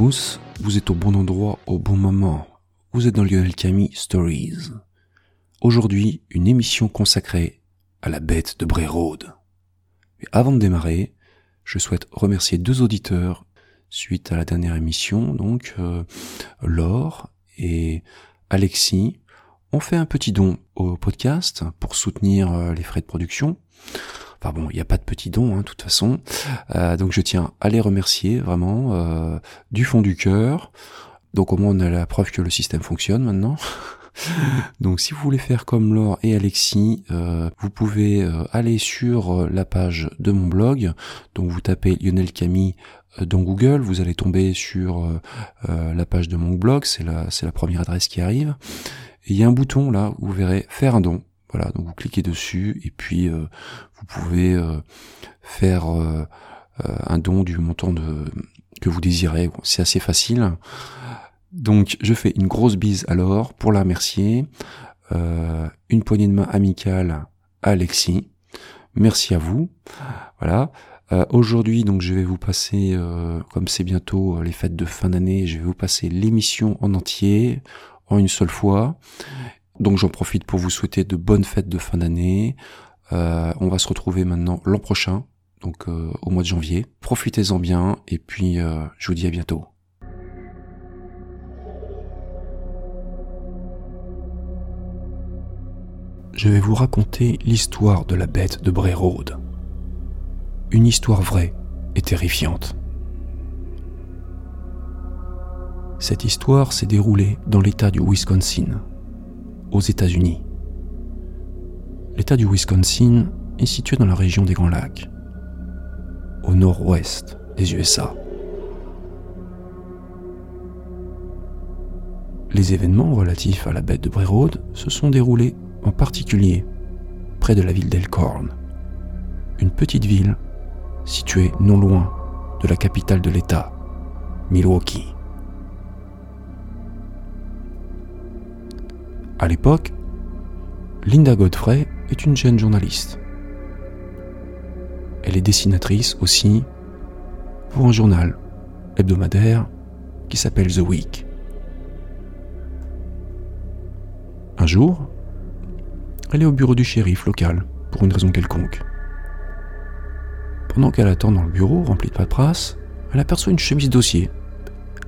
Vous êtes au bon endroit au bon moment. Vous êtes dans Lionel Camille Stories. Aujourd'hui, une émission consacrée à la bête de Bray Road. Mais avant de démarrer, je souhaite remercier deux auditeurs suite à la dernière émission, donc euh, Laure et Alexis ont fait un petit don au podcast pour soutenir euh, les frais de production. Enfin bon, il n'y a pas de petit don, hein, de toute façon. Euh, donc je tiens à les remercier vraiment euh, du fond du cœur. Donc au moins on a la preuve que le système fonctionne maintenant. Donc si vous voulez faire comme Laure et Alexis, euh, vous pouvez aller sur la page de mon blog. Donc vous tapez Lionel Camille dans Google, vous allez tomber sur la page de mon blog, c'est la, c'est la première adresse qui arrive. Et il y a un bouton là où vous verrez faire un don. Voilà, donc vous cliquez dessus et puis euh, vous pouvez euh, faire euh, un don du montant de, que vous désirez. C'est assez facile. Donc je fais une grosse bise alors pour la remercier. une poignée de main amicale à Alexis. Merci à vous. Voilà. Aujourd'hui, donc, je vais vous passer, comme c'est bientôt les fêtes de fin d'année, je vais vous passer l'émission en entier, en une seule fois. Donc j'en profite pour vous souhaiter de bonnes fêtes de fin d'année. Euh, on va se retrouver maintenant l'an prochain, donc euh, au mois de janvier. Profitez-en bien et puis euh, je vous dis à bientôt. Je vais vous raconter l'histoire de la bête de Bray Road. Une histoire vraie et terrifiante. Cette histoire s'est déroulée dans l'État du Wisconsin, aux États-Unis. L'État du Wisconsin est situé dans la région des Grands Lacs, au nord-ouest des USA. Les événements relatifs à la bête de Bray Road se sont déroulés en particulier près de la ville d'Elkhorn, une petite ville située non loin de la capitale de l'État, Milwaukee. À l'époque, Linda Godfrey est une jeune journaliste. Elle est dessinatrice aussi pour un journal hebdomadaire qui s'appelle The Week. Un jour, elle est au bureau du shérif local pour une raison quelconque. Pendant qu'elle attend dans le bureau rempli de paperasse, elle aperçoit une chemise dossier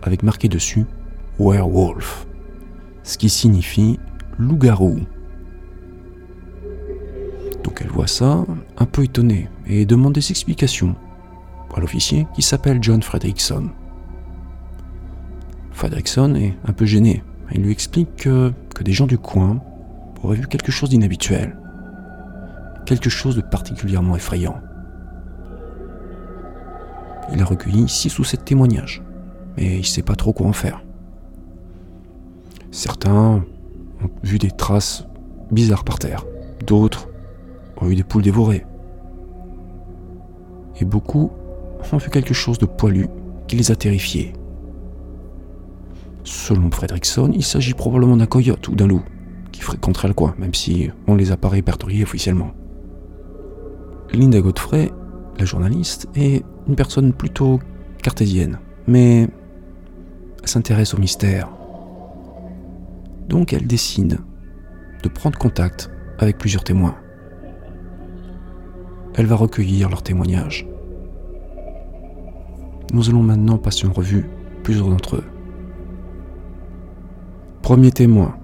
avec marqué dessus Werewolf, ce qui signifie loup-garou. Donc elle voit ça, un peu étonnée, et demande des explications à l'officier qui s'appelle John Fredrickson. Fredrickson est un peu gêné. Il lui explique que, que des gens du coin auraient vu quelque chose d'inhabituel, quelque chose de particulièrement effrayant. Il a recueilli six ou sept témoignages, mais il ne sait pas trop quoi en faire. Certains ont vu des traces bizarres par terre. D'autres ont eu des poules dévorées. Et beaucoup ont vu quelque chose de poilu qui les a terrifiés. Selon Fredrickson, il s'agit probablement d'un coyote ou d'un loup qui fréquenterait le coin, même si on les a pas répertoriés officiellement. Linda Godfrey, la journaliste, est une personne plutôt cartésienne, mais elle s'intéresse au mystère donc elle décide de prendre contact avec plusieurs témoins. Elle va recueillir leurs témoignages. Nous allons maintenant passer en revue plusieurs d'entre eux. Premier témoin,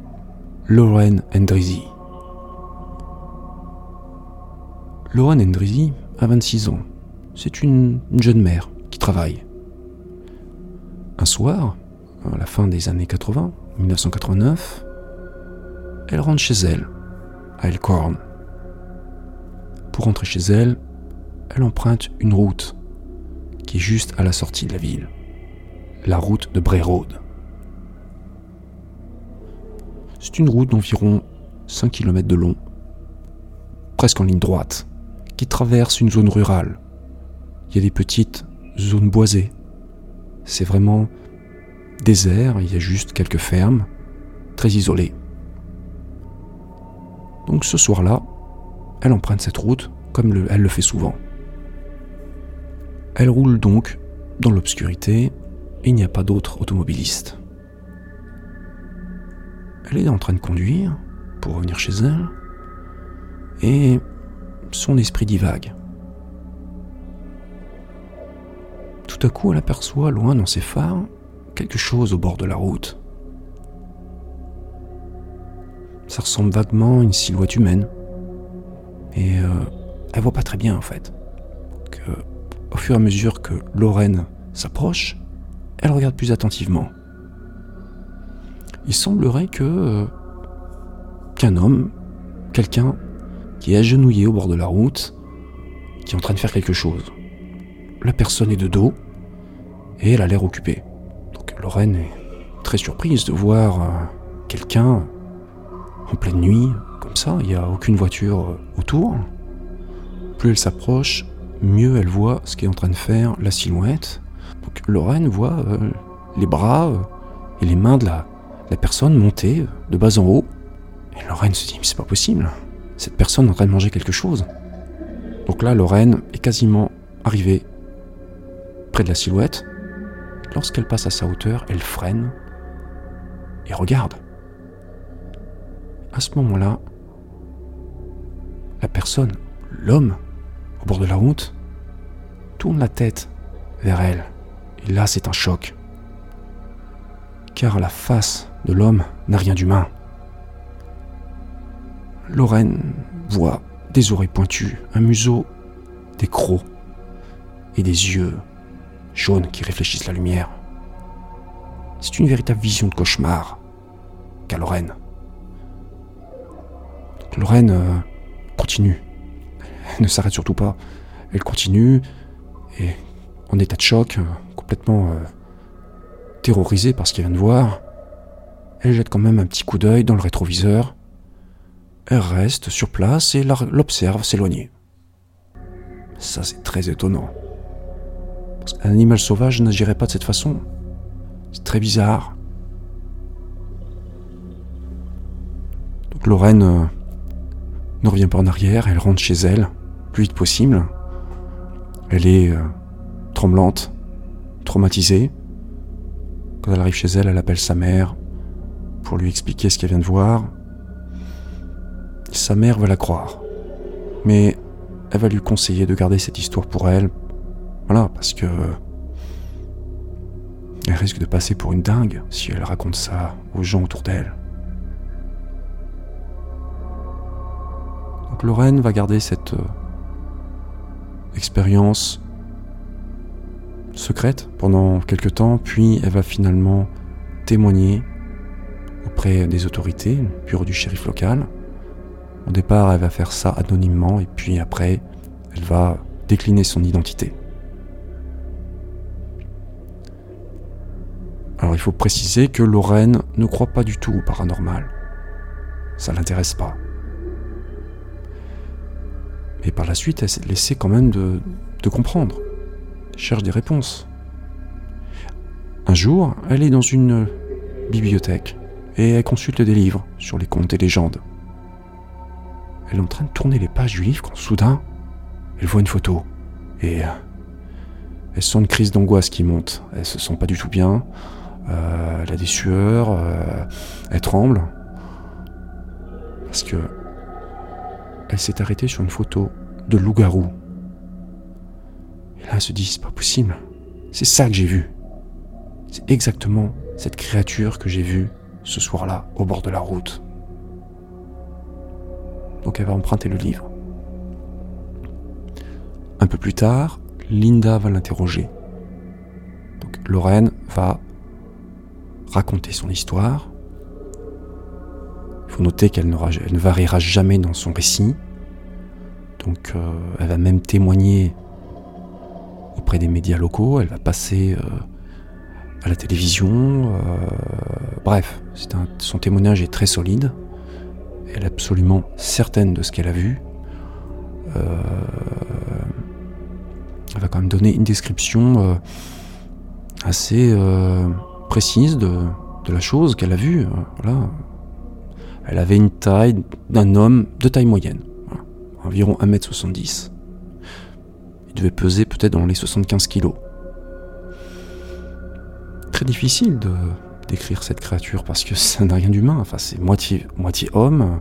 Lauren Endrizi. Lauren Endrizi a 26 ans. C'est une, une jeune mère qui travaille. Un soir, à la fin des années 80, 1989, elle rentre chez elle, à Elkhorn. Pour rentrer chez elle, elle emprunte une route qui est juste à la sortie de la ville, la route de Bray. C'est une route d'environ 5 km de long, presque en ligne droite, qui traverse une zone rurale. Il y a des petites zones boisées. C'est vraiment désert, il y a juste quelques fermes, très isolées. Donc ce soir-là, elle emprunte cette route comme elle le fait souvent. Elle roule donc dans l'obscurité et il n'y a pas d'autres automobilistes. Elle est en train de conduire pour revenir chez elle et son esprit divague. Tout à coup, elle aperçoit loin dans ses phares quelque chose au bord de la route. Ça ressemble vaguement à une silhouette humaine. Et euh, elle voit pas très bien en fait. Que, au fur et à mesure que Lorraine s'approche, elle regarde plus attentivement. Il semblerait que euh, qu'un homme, quelqu'un qui est agenouillé au bord de la route, qui est en train de faire quelque chose. La personne est de dos et elle a l'air occupée. Lorraine est très surprise de voir euh, quelqu'un en pleine nuit, comme ça, il n'y a aucune voiture euh, autour. Plus elle s'approche, mieux elle voit ce qu'est en train de faire la silhouette. Donc Lorraine voit euh, les bras et les mains de la, la personne monter de bas en haut. Et Lorraine se dit, mais c'est pas possible cette personne est en train de manger quelque chose. Donc là, Lorraine est quasiment arrivée près de la silhouette. Lorsqu'elle passe à sa hauteur, elle freine et regarde. À ce moment-là, la personne, l'homme, au bord de la route, tourne la tête vers elle. Et là, c'est un choc. Car la face de l'homme n'a rien d'humain. Lorraine voit des oreilles pointues, un museau, des crocs et des yeux jaunes qui réfléchissent la lumière. C'est une véritable vision de cauchemar qu'a Lorraine. Lorraine euh, continue. Elle ne s'arrête surtout pas. Elle continue et en état de choc, euh, complètement euh, terrorisée par ce qu'elle vient de voir, elle jette quand même un petit coup d'œil dans le rétroviseur elle reste sur place et l'observe s'éloigner. Ça, c'est très étonnant. Qu'un animal sauvage n'agirait pas de cette façon. C'est très bizarre. Donc Lorraine euh, ne revient pas en arrière, elle rentre chez elle, le plus vite possible. Elle est euh, tremblante, traumatisée. Quand elle arrive chez elle, elle appelle sa mère pour lui expliquer ce qu'elle vient de voir. Sa mère va la croire. Mais elle va lui conseiller de garder cette histoire pour elle. Voilà, parce que... Elle risque de passer pour une dingue si elle raconte ça aux gens autour d'elle. Donc Lorraine va garder cette euh, expérience secrète pendant quelques temps, puis elle va finalement témoigner auprès des autorités, le bureau du shérif local, au départ, elle va faire ça anonymement et puis après, elle va décliner son identité. Alors il faut préciser que Lorraine ne croit pas du tout au paranormal. Ça l'intéresse pas. Mais par la suite, elle s'est quand même de, de comprendre. Elle cherche des réponses. Un jour, elle est dans une bibliothèque et elle consulte des livres sur les contes et légendes. Elle est en train de tourner les pages du livre quand soudain, elle voit une photo. Et euh, elle sent une crise d'angoisse qui monte. Elle se sent pas du tout bien. Euh, elle a des sueurs. Euh, elle tremble. Parce que elle s'est arrêtée sur une photo de loup-garou. Et là, elle se dit, c'est pas possible. C'est ça que j'ai vu. C'est exactement cette créature que j'ai vue ce soir-là au bord de la route donc elle va emprunter le livre. Un peu plus tard, Linda va l'interroger. Donc Lorraine va raconter son histoire. Il faut noter qu'elle ne variera jamais dans son récit. Donc euh, elle va même témoigner auprès des médias locaux, elle va passer euh, à la télévision. Euh, bref, son témoignage est très solide elle est absolument certaine de ce qu'elle a vu. Elle va quand même donner une description assez précise de, la chose qu'elle a vue. Elle avait une taille d'un homme de taille moyenne, environ 1m70. Il devait peser peut-être dans les 75 kilos. très difficile de décrire cette créature parce que ça n'a rien d'humain. Enfin, c'est moitié, moitié homme,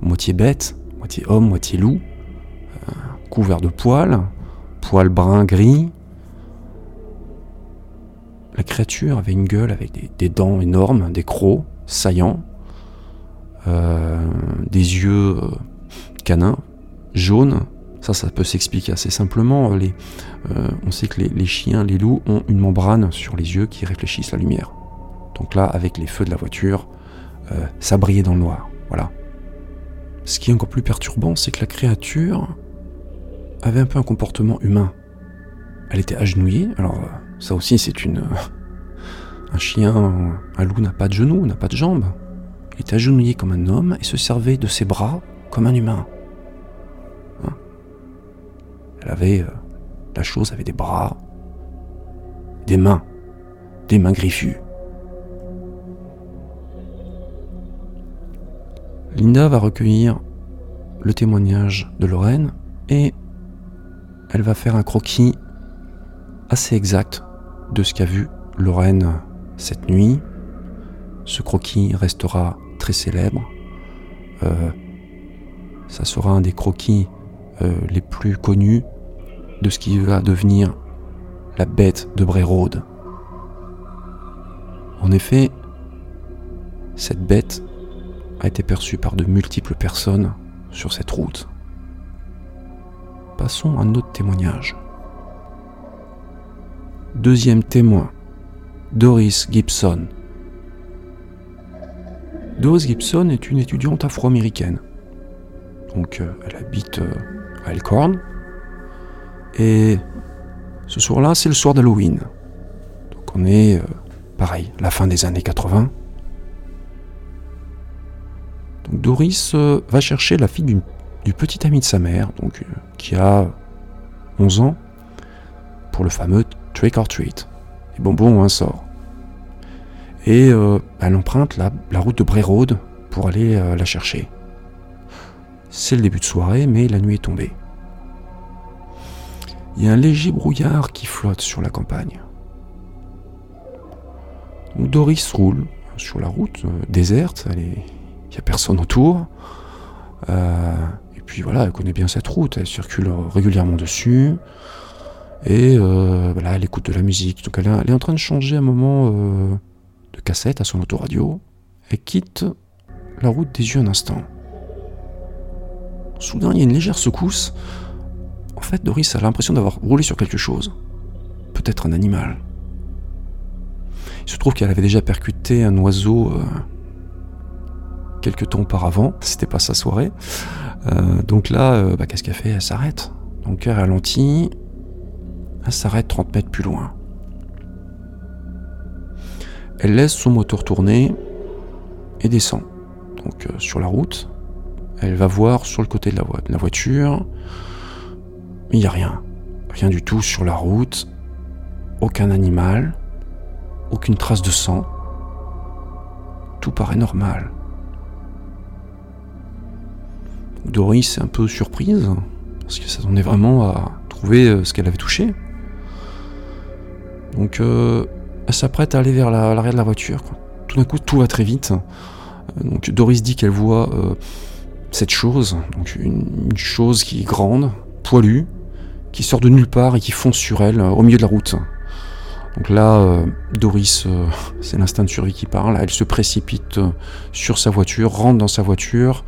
moitié bête, moitié homme, moitié loup, euh, couvert de poils, poils bruns gris. La créature avait une gueule avec des, dents énormes, des crocs saillants, euh, des yeux euh, canins, jaunes. Ça, ça peut s'expliquer assez simplement. Les, on sait que les chiens, les loups ont une membrane sur les yeux qui réfléchissent la lumière. Donc là, avec les feux de la voiture, euh, ça brillait dans le noir. Voilà. Ce qui est encore plus perturbant, c'est que la créature avait un peu un comportement humain. Elle était agenouillée. Alors ça aussi, c'est une un chien, un loup n'a pas de genoux, n'a pas de jambes. Il était agenouillé comme un homme et se servait de ses bras comme un humain. Hein? Elle avait euh, la chose avait des bras, des mains, des mains griffues. Linda va recueillir le témoignage de Lorraine et elle va faire un croquis assez exact de ce qu'a vu Lorraine cette nuit. Ce croquis restera très célèbre. Euh, ça sera un des croquis euh, les plus connus de ce qui va devenir la bête de Bray Road. En effet, cette bête a été perçu par de multiples personnes sur cette route. Passons à un autre témoignage. Deuxième témoin, Doris Gibson. Doris Gibson est une étudiante afro-américaine. Donc euh, elle habite euh, à Elkhorn. Et ce soir-là, c'est le soir d'Halloween. Donc on est, euh, pareil, la fin des années 80. Donc Doris va chercher la fille du petit ami de sa mère, qui a 11 ans, pour le fameux trick or treat, les bonbons ou un sort. Et euh, elle emprunte la, route de Bray Road pour aller la chercher. C'est le début de soirée, mais la nuit est tombée. Il y a un léger brouillard qui flotte sur la campagne. Doris roule sur la route déserte, elle est il n'y a personne autour. Euh, et puis voilà, elle connaît bien cette route, elle circule régulièrement dessus. Et euh, voilà, elle écoute de la musique. Donc elle, est en train de changer un moment euh, de cassette à son autoradio. Elle quitte la route des yeux un instant. Soudain, il y a une légère secousse. En fait, Doris a l'impression d'avoir roulé sur quelque chose. Peut-être un animal. Il se trouve qu'elle avait déjà percuté un oiseau quelques temps auparavant. C'était pas sa soirée. Euh, donc là, euh, bah, qu'est-ce qu'elle fait? Elle s'arrête. Donc elle ralentit. Elle s'arrête 30 mètres plus loin. Elle laisse son moteur tourner et descend. Donc euh, sur la route, elle va voir sur le côté de la, de la voiture. Mais il n'y a rien. Rien du tout sur la route. Aucun animal. Aucune trace de sang. Tout paraît normal. Doris est un peu surprise, parce que ça s'attendait vraiment à trouver euh, ce qu'elle avait touché. Donc euh, elle s'apprête à aller vers l'arrière de la voiture. Tout d'un coup, tout va très vite. Euh, donc Doris dit qu'elle voit cette chose, une, chose qui est grande, poilue, qui sort de nulle part et qui fonce sur elle au milieu de la route. Donc là, Doris, c'est l'instinct de survie qui parle, elle se précipite sur sa voiture, rentre dans sa voiture,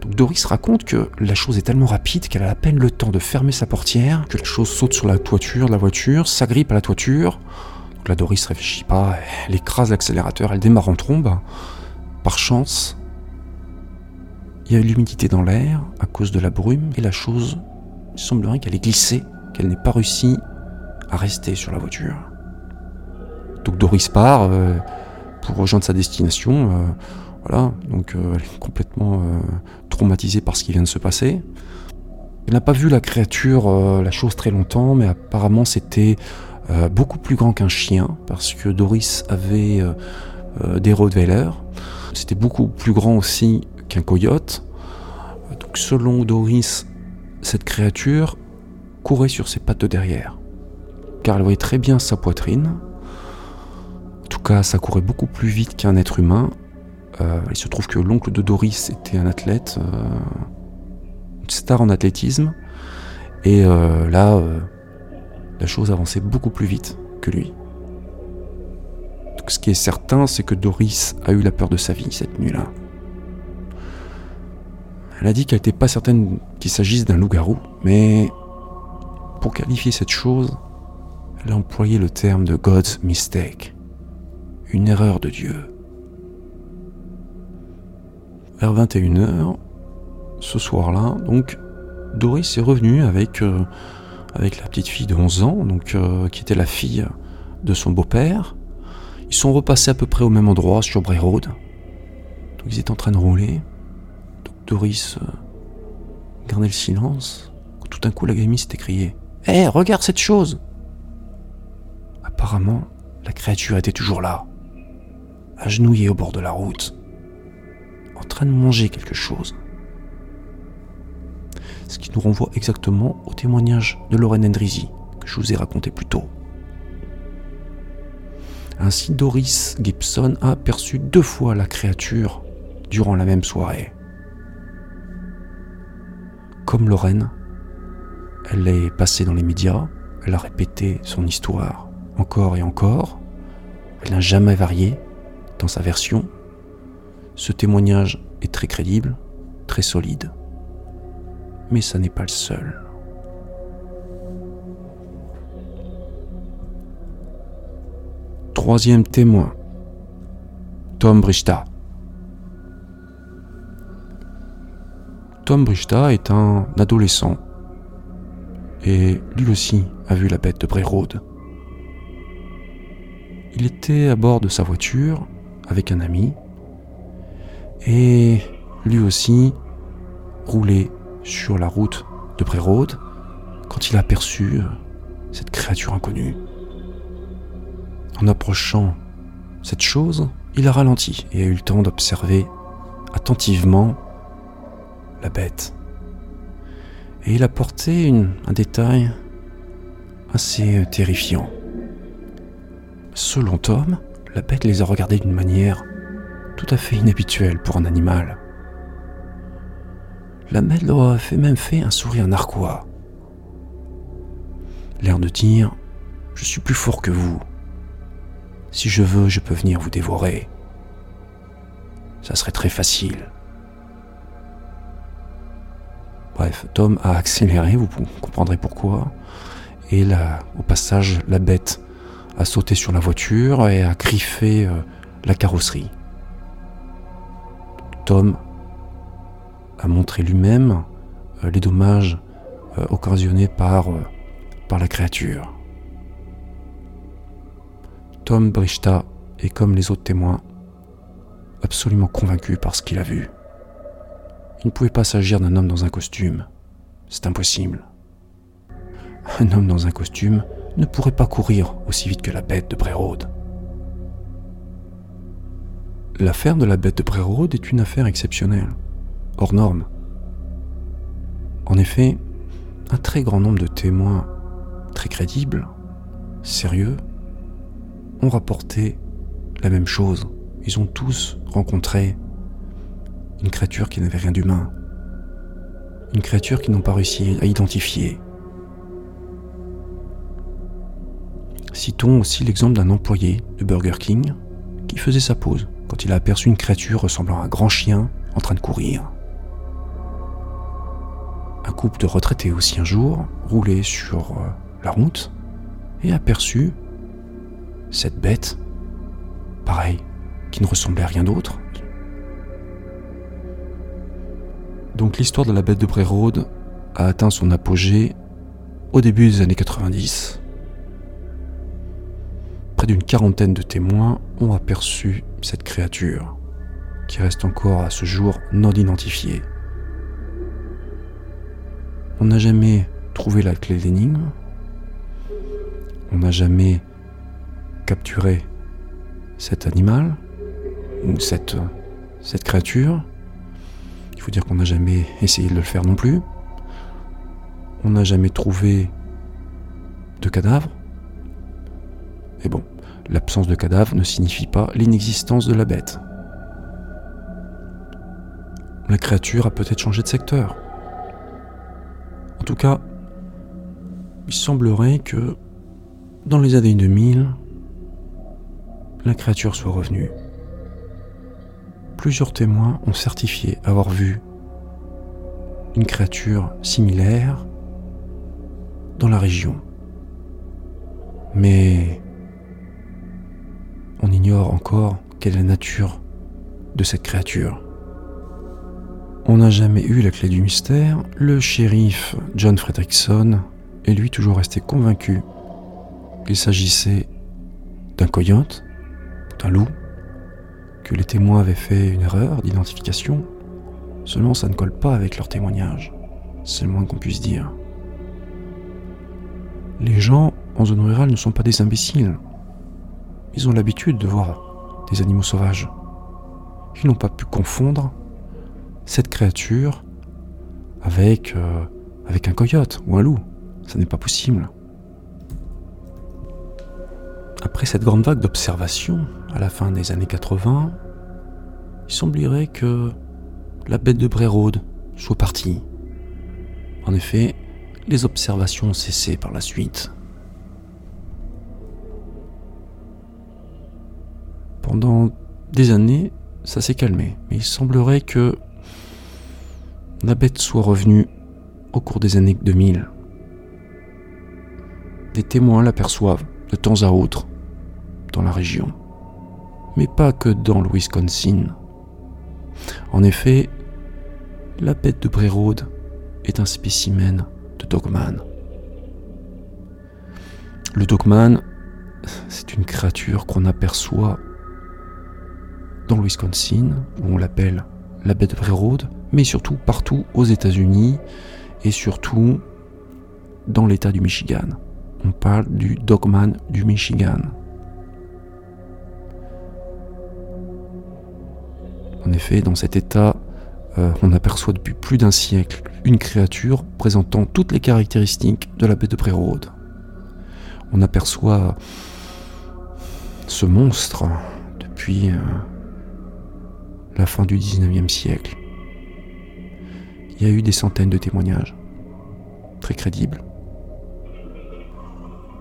donc Doris raconte que la chose est tellement rapide qu'elle a à peine le temps de fermer sa portière, que la chose saute sur la toiture de la voiture, s'agrippe à la toiture. Donc là, Doris réfléchit pas, elle écrase l'accélérateur, elle démarre en trombe. Par chance, il y a l'humidité dans l'air à cause de la brume et la chose, semblerait qu'elle ait glissé, qu'elle n'ait pas réussi à rester sur la voiture. Donc Doris part euh, pour rejoindre sa destination. Euh, voilà, donc euh, elle est complètement euh, traumatisée par ce qui vient de se passer. Elle n'a pas vu la créature, euh, la chose très longtemps, mais apparemment c'était beaucoup plus grand qu'un chien, parce que Doris avait des Rottweilers. C'était beaucoup plus grand aussi qu'un coyote. Donc selon Doris, cette créature courait sur ses pattes de derrière, car elle voyait très bien sa poitrine. tout cas, ça courait beaucoup plus vite qu'un être humain. Euh, il se trouve que l'oncle de Doris était un athlète, euh, une star en athlétisme. Et euh, là, la chose avançait beaucoup plus vite que lui. Ce qui est certain, c'est que Doris a eu la peur de sa vie cette nuit-là. Elle a dit qu'elle n'était pas certaine qu'il s'agisse d'un loup-garou, mais pour qualifier cette chose, elle a employé le terme de God's mistake, une erreur de Dieu. Vers 21h, ce soir-là, donc, Doris est revenue avec, euh, avec la petite fille de 11 ans, euh, qui était la fille de son beau-père. Ils sont repassés à peu près au même endroit, sur Bray Road. Ils étaient en train de rouler. Doris euh, gardait le silence. Tout d'un coup, la gamine s'est écriée Hé, regarde cette chose Apparemment, la créature était toujours là, agenouillée au bord de la route, en train de manger quelque chose. Ce qui nous renvoie exactement au témoignage de Lorraine Endrizi que je vous ai raconté plus tôt. Ainsi, Doris Gibson a aperçu deux fois la créature durant la même soirée comme Lorraine, elle est passée dans les médias, elle a répété son histoire encore et encore, elle n'a jamais varié dans sa version. Ce témoignage est très crédible, très solide. Mais ça n'est pas le seul. Troisième témoin, Tom Brichta. Tom Brichta est un adolescent et lui aussi a vu la bête de Bray Road. Il était à bord de sa voiture avec un ami et lui aussi roulait sur la route de Road quand il a aperçu cette créature inconnue. En approchant cette chose, il a ralenti et a eu le temps d'observer attentivement la bête. Et il apportait une, un détail assez euh, terrifiant. Selon Tom, la bête les a regardés d'une manière tout à fait inhabituelle pour un animal. La bête leur a fait même fait un sourire narquois. L'air de dire Je suis plus fort que vous. Si je veux, je peux venir vous dévorer. Ça serait très facile. Bref, Tom a accéléré, vous comprendrez pourquoi. Et là, au passage, la bête a sauté sur la voiture et a griffé euh, la carrosserie. Tom a montré lui-même euh, les dommages euh, occasionnés par, par la créature. Tom Brichta est comme les autres témoins, absolument convaincu par ce qu'il a vu. Il ne pouvait pas s'agir d'un homme dans un costume. C'est impossible. Un homme dans un costume ne pourrait pas courir aussi vite que la bête de Brérode. L'affaire de la bête de Brérode est une affaire exceptionnelle, hors norme. En effet, un très grand nombre de témoins très crédibles, sérieux, ont rapporté la même chose. Ils ont tous rencontré une créature qui n'avait rien d'humain. Une créature qu'ils n'ont pas réussi à identifier. Citons aussi l'exemple d'un employé de Burger King qui faisait sa pause quand il a aperçu une créature ressemblant à un grand chien en train de courir. Un couple de retraités aussi un jour roulait sur euh, la route et aperçut cette bête, pareil, qui ne ressemblait à rien d'autre, Donc l'histoire de la bête de Brérode a atteint son apogée au début des années 90. Près d'une quarantaine de témoins ont aperçu cette créature, qui reste encore à ce jour non identifiée. On n'a jamais trouvé la clé d'énigme, on n'a jamais capturé cet animal ou cette, cette créature. Il faut dire qu'on n'a jamais essayé de le faire non plus. On n'a jamais trouvé de cadavre. Et bon, l'absence de cadavre ne signifie pas l'inexistence de la bête. La créature a peut-être changé de secteur. En tout cas, il semblerait que dans les années 2000, la créature soit revenue. Plusieurs témoins ont certifié avoir vu une créature similaire dans la région. Mais on ignore encore quelle est la nature de cette créature. On n'a jamais eu la clé du mystère. Le shérif John Fredrickson est lui toujours resté convaincu qu'il s'agissait d'un coyote, d'un loup, que les témoins avaient fait une erreur d'identification. Seulement ça ne colle pas avec leur témoignage. C'est le moins qu'on puisse dire. Les gens en zone rurale ne sont pas des imbéciles. Ils ont l'habitude de voir des animaux sauvages. Ils n'ont pas pu confondre cette créature avec, euh, un coyote ou un loup. Ça n'est pas possible. Après cette grande vague d'observation, à la fin des années 80, il semblerait que la bête de Brérode soit partie. En effet, les observations ont cessé par la suite. Pendant des années, ça s'est calmé, mais il semblerait que la bête soit revenue au cours des années 2000. Des témoins l'aperçoivent de temps à autre dans la région, mais pas que dans le Wisconsin. En effet, la bête de Brérode est un spécimen de Dogman. Le Dogman, c'est une créature qu'on aperçoit dans le Wisconsin, où on l'appelle la de Brérode, mais surtout partout aux États-Unis et surtout dans l'État du Michigan. On parle du Dogman du Michigan. En effet, dans cet État, euh, on aperçoit depuis plus d'un siècle une créature présentant toutes les caractéristiques de la bête de Brérode. On aperçoit ce monstre depuis euh, la fin du 19e siècle. Il y a eu des centaines de témoignages, très crédibles.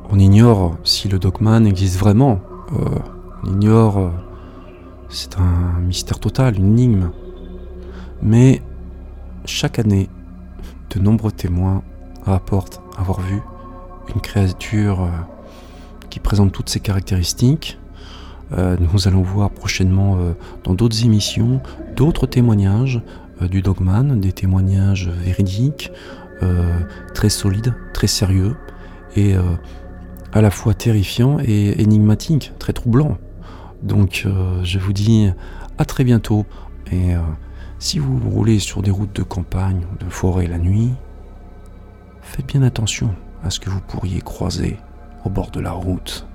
On ignore si le Dogman existe vraiment. Euh, on ignore. Euh, c'est un mystère total, une énigme. Mais chaque année, de nombreux témoins rapportent avoir vu une créature euh, qui présente toutes ces caractéristiques nous allons voir prochainement euh, dans d'autres émissions d'autres témoignages euh, du Dogman, des témoignages véridiques, très solides, très sérieux et à la fois terrifiants et énigmatiques, très troublants. Donc je vous dis à très bientôt et si vous roulez sur des routes de campagne ou de forêt la nuit, faites bien attention à ce que vous pourriez croiser au bord de la route.